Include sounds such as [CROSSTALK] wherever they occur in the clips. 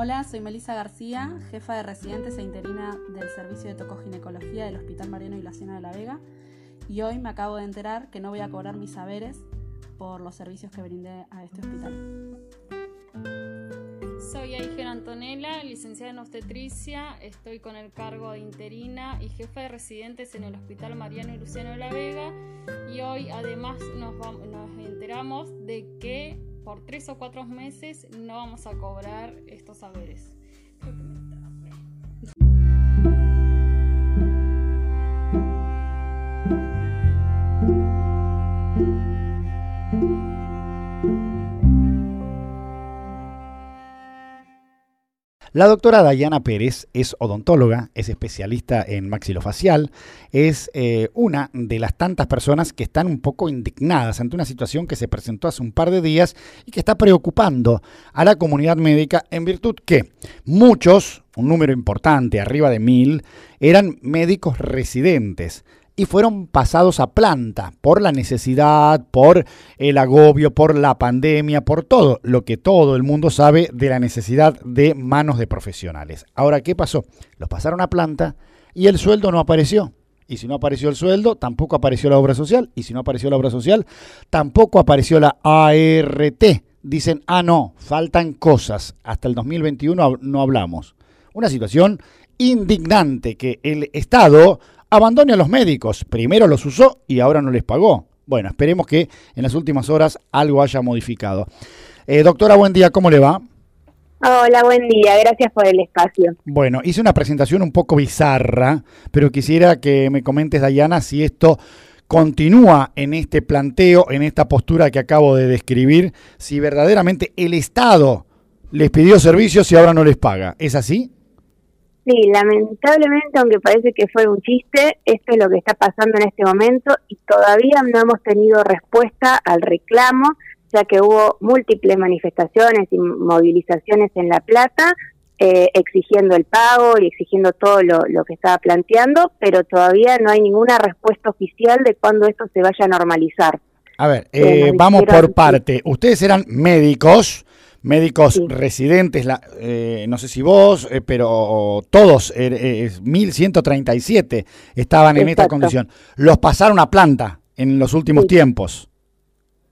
Hola, soy Melissa García, jefa de residentes e interina del Servicio de Tocoginecología del Hospital Mariano y Laciana de la Vega. Y hoy me acabo de enterar que no voy a cobrar mis saberes por los servicios que brindé a este hospital. Soy Aigen Antonella, licenciada en obstetricia, estoy con el cargo de interina y jefa de residentes en el Hospital Mariano y Luciano de la Vega y hoy además nos, nos enteramos de que por tres o cuatro meses no vamos a cobrar estos saberes. La doctora Dayana Pérez es odontóloga, es especialista en maxilofacial, es eh, una de las tantas personas que están un poco indignadas ante una situación que se presentó hace un par de días y que está preocupando a la comunidad médica en virtud que muchos, un número importante, arriba de mil, eran médicos residentes y fueron pasados a planta por la necesidad, por el agobio, por la pandemia, por todo lo que todo el mundo sabe de la necesidad de manos de profesionales. Ahora, ¿qué pasó? Los pasaron a planta y el sueldo no apareció. Y si no apareció el sueldo, tampoco apareció la obra social. Y si no apareció la obra social, tampoco apareció la ART. Dicen, ah, no, faltan cosas. Hasta el 2021 no hablamos. Una situación indignante que el Estado abandone a los médicos. Primero los usó y ahora no les pagó. Bueno, esperemos que en las últimas horas algo haya modificado. Eh, doctora, buen día, ¿cómo le va? Hola, buen día, gracias por el espacio. Bueno, hice una presentación un poco bizarra, pero quisiera que me comentes, Dayana, si esto continúa en este planteo, en esta postura que acabo de describir, si verdaderamente el Estado les pidió servicios y ahora no les paga. ¿Es así? Sí, lamentablemente, aunque parece que fue un chiste, esto es lo que está pasando en este momento y todavía no hemos tenido respuesta al reclamo, ya que hubo múltiples manifestaciones y movilizaciones en La Plata eh, exigiendo el pago y exigiendo todo lo, lo, que estaba planteando, pero todavía no hay ninguna respuesta oficial de cuándo esto se vaya a normalizar. A ver, eh, vamos por parte. Ustedes eran médicos médicos residentes, la, eh, no sé si vos, eh, pero todos, eh, 1137 estaban en esta condición. Los pasaron a planta en los últimos tiempos.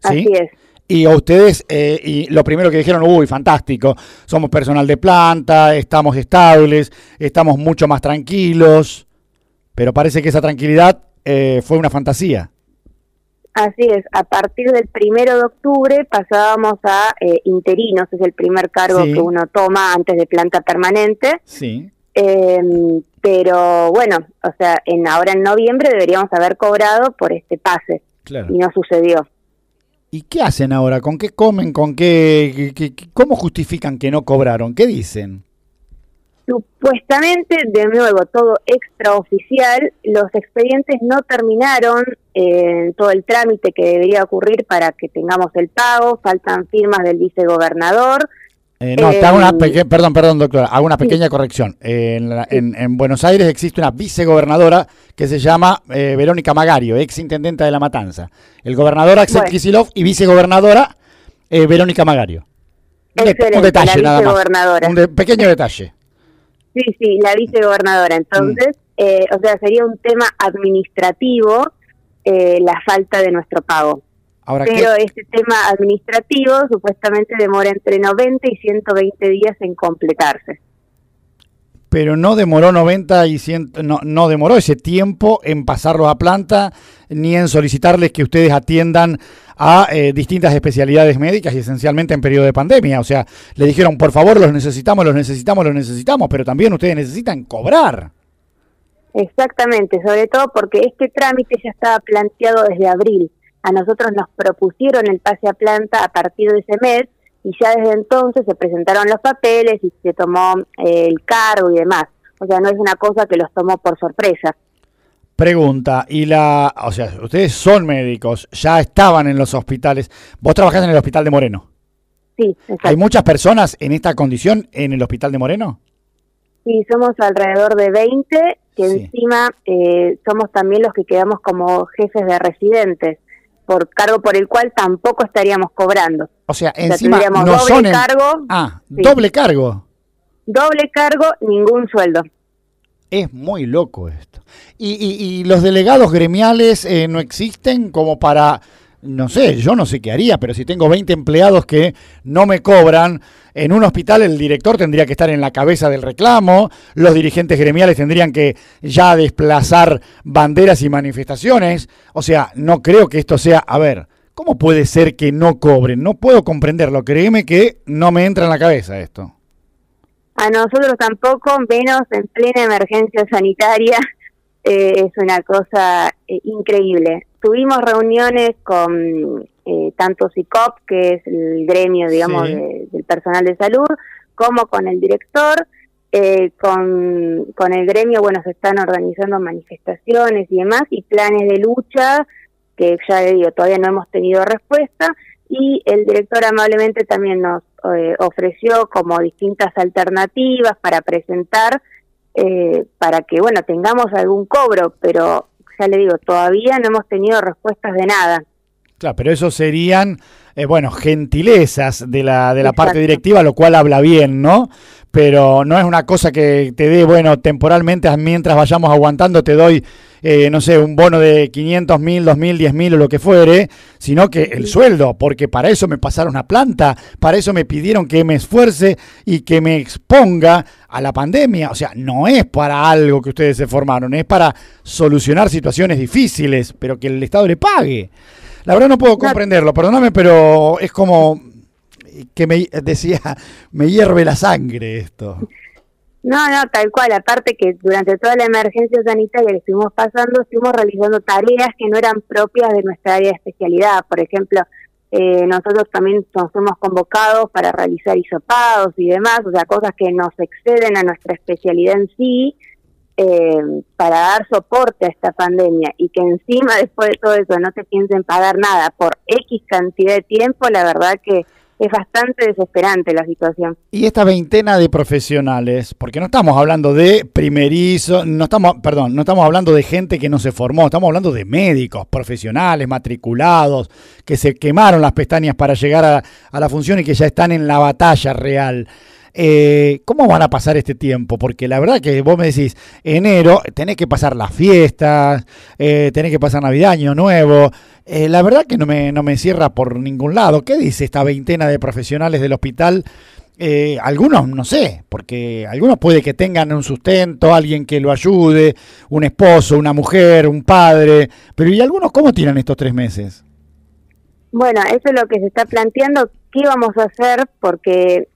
¿sí? Así es. Y a ustedes, eh, y lo primero que dijeron, uy, fantástico, somos personal de planta, estamos estables, estamos mucho más tranquilos, pero parece que esa tranquilidad fue una fantasía. Así es, a partir del primero de octubre pasábamos a eh, interinos, es el primer cargo que uno toma antes de planta permanente. Sí. Em, pero bueno, o sea, en ahora en noviembre deberíamos haber cobrado por este pase. Y no sucedió. ¿Y qué hacen ahora? ¿Con qué comen? ¿Con qué, qué, cómo justifican que no cobraron? ¿Qué dicen? Supuestamente, de nuevo, todo extraoficial, los expedientes no terminaron en eh, todo el trámite que debería ocurrir para que tengamos el pago, faltan firmas del vicegobernador. Eh, no, te hago una eh, perdón, perdón, doctora, hago una pequeña corrección. en, Buenos Aires existe una vicegobernadora que se llama Verónica Magario, ex intendenta de La Matanza. El gobernador Axel Kisilov y vicegobernadora Verónica Magario. un detalle nada más. Un pequeño detalle. Sí, sí, la vicegobernadora. Entonces, eh, o sea, sería un tema administrativo eh, la falta de nuestro pago. Pero este tema administrativo supuestamente demora entre 90 y 120 días en completarse. Pero no demoró 90 y 100, no, no demoró ese tiempo en pasarlo a planta ni en solicitarles que ustedes atiendan a eh, distintas especialidades médicas y esencialmente en periodo de pandemia. O sea, le dijeron, por favor, los necesitamos, los necesitamos, los necesitamos, pero también ustedes necesitan cobrar. Exactamente, sobre todo porque este trámite ya estaba planteado desde abril. A nosotros nos propusieron el pase a planta a partir de ese mes y ya desde entonces se presentaron los papeles y se tomó eh, el cargo y demás. O sea, no es una cosa que los tomó por sorpresa. Pregunta, y la, o sea, ustedes son médicos, ya estaban en los hospitales. ¿Vos trabajás en el hospital de Moreno? Sí, ¿Hay muchas personas en esta condición en el hospital de Moreno? Sí, somos alrededor de 20, que encima eh, somos también los que quedamos como jefes de residentes, por cargo por el cual tampoco estaríamos cobrando. O sea, encima no doble son cargo. Ah, doble cargo. doble cargo, ningún sueldo. Es muy loco esto. ¿Y, los delegados gremiales eh, no existen como para, no sé, yo no sé qué haría, pero si tengo 20 empleados que no me cobran, en un hospital el director tendría que estar en la cabeza del reclamo, los dirigentes gremiales tendrían que ya desplazar banderas y manifestaciones. O sea, no creo que esto sea, a ver, ¿cómo puede ser que no cobren? No puedo comprenderlo, créeme que no me entra en la cabeza esto. A nosotros tampoco, menos en plena emergencia sanitaria. [LAUGHS] Eh, es una cosa eh, increíble. Tuvimos reuniones con eh, tanto SICOP, que es el gremio, digamos, del personal de salud, como con el director. con, con el gremio, bueno, se están organizando manifestaciones y demás, y planes de lucha, que ya le digo, todavía no hemos tenido respuesta, y el director amablemente también nos eh, ofreció como distintas alternativas para presentar eh, para que, bueno, tengamos algún cobro, pero ya le digo, todavía no hemos tenido respuestas de nada. Claro, pero eso serían, eh, bueno, gentilezas de la, de la parte directiva, lo cual habla bien, ¿no? Pero no es una cosa que te dé, bueno, temporalmente, mientras vayamos aguantando, te doy eh, no sé, un bono de 500 mil, 2 mil, 10 mil o lo que fuere, sino que el sueldo, porque para eso me pasaron a planta, para eso me pidieron que me esfuerce y que me exponga a la pandemia. O sea, no es para algo que ustedes se formaron, es para solucionar situaciones difíciles, pero que el Estado le pague. La verdad no puedo comprenderlo, perdóname, pero es como que me decía, me hierve la sangre esto. No, no, tal cual. Aparte que durante toda la emergencia sanitaria que estuvimos pasando, estuvimos realizando tareas que no eran propias de nuestra área de especialidad. Por ejemplo, eh, nosotros también nos hemos convocados para realizar hisopados y demás, o sea, cosas que nos exceden a nuestra especialidad en sí, eh, para dar soporte a esta pandemia y que encima después de todo eso no te piensen pagar nada por X cantidad de tiempo, la verdad que es bastante desesperante la situación. Y esta veintena de profesionales, porque no estamos hablando de primerizo, no estamos, perdón, no estamos hablando de gente que no se formó, estamos hablando de médicos, profesionales, matriculados, que se quemaron las pestañas para llegar a, a la función y que ya están en la batalla real. Eh, ¿Cómo van a pasar este tiempo? Porque la verdad que vos me decís, enero, tenés que pasar las fiestas, eh, tenés que pasar Navidad, Año Nuevo. Eh, la verdad que no me, no me cierra por ningún lado. ¿Qué dice esta veintena de profesionales del hospital? algunos no sé, porque algunos puede que tengan un sustento, alguien que lo ayude, un esposo, una mujer, un padre, pero ¿y algunos cómo tiran estos tres meses? Bueno, eso es lo que se está planteando. ¿Qué vamos a hacer? Porque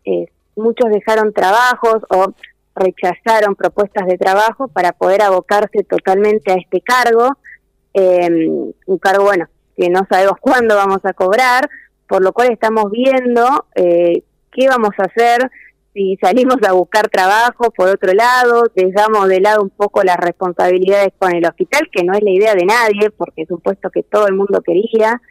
muchos dejaron trabajos o rechazaron propuestas de trabajo para poder abocarse totalmente a este cargo, eh, un cargo, bueno, que no sabemos [LAUGHS] cuándo vamos a cobrar, por lo cual estamos viendo eh, qué vamos a hacer si salimos a buscar trabajo, por otro lado, dejamos de lado un poco las responsabilidades con el hospital, que no es la idea de nadie, porque es un puesto que todo el mundo quería,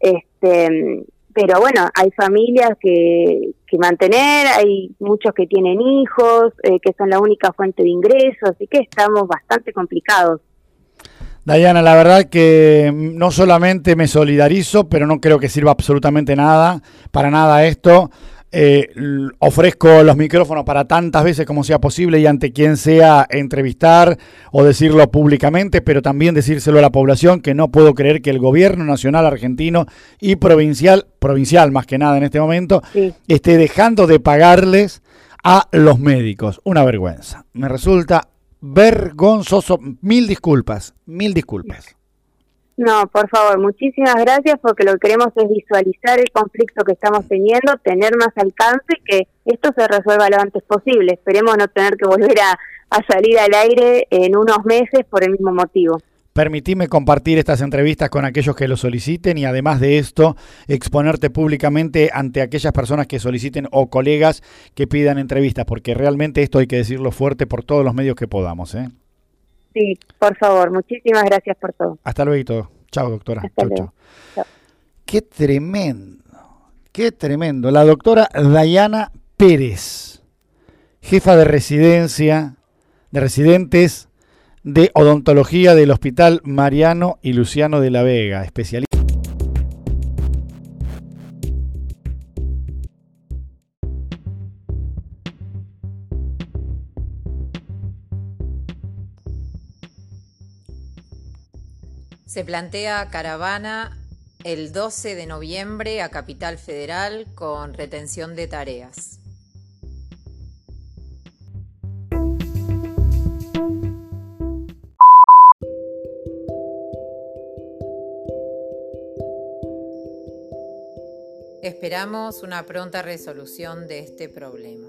este, pero bueno, hay familias que, que mantener, hay muchos que tienen hijos, eh, que son la única fuente de ingresos, así que estamos bastante complicados. Dayana, la verdad que no solamente me solidarizo, pero no creo que sirva absolutamente nada, para nada esto. Eh, ofrezco los micrófonos para tantas veces como sea posible y ante quien sea entrevistar o decirlo públicamente, pero también decírselo a la población que no puedo creer que el gobierno nacional argentino y provincial, provincial más que nada en este momento, esté dejando de pagarles a los médicos. Una vergüenza. Me resulta vergonzoso. Mil disculpas, mil disculpas. No, por favor, muchísimas gracias porque lo que queremos es visualizar el conflicto que estamos teniendo, tener más alcance y que esto se resuelva lo antes posible. Esperemos no tener que volver a, salir al aire en unos meses por el mismo motivo. Permitime compartir estas entrevistas con aquellos que lo soliciten y además de esto exponerte públicamente ante aquellas personas que soliciten o colegas que pidan entrevistas, porque realmente esto hay que decirlo fuerte por todos los medios que podamos. ¿eh? Sí, por favor, muchísimas gracias por todo. Hasta luego. Chao, doctora. chao, chao. Qué tremendo, qué tremendo. La doctora Dayana Pérez, jefa de residencia, de residentes de odontología del Hospital Mariano y Luciano de la Vega, especialista. Se plantea caravana el 12 de noviembre a Capital Federal con retención de tareas. Esperamos una pronta resolución de este problema.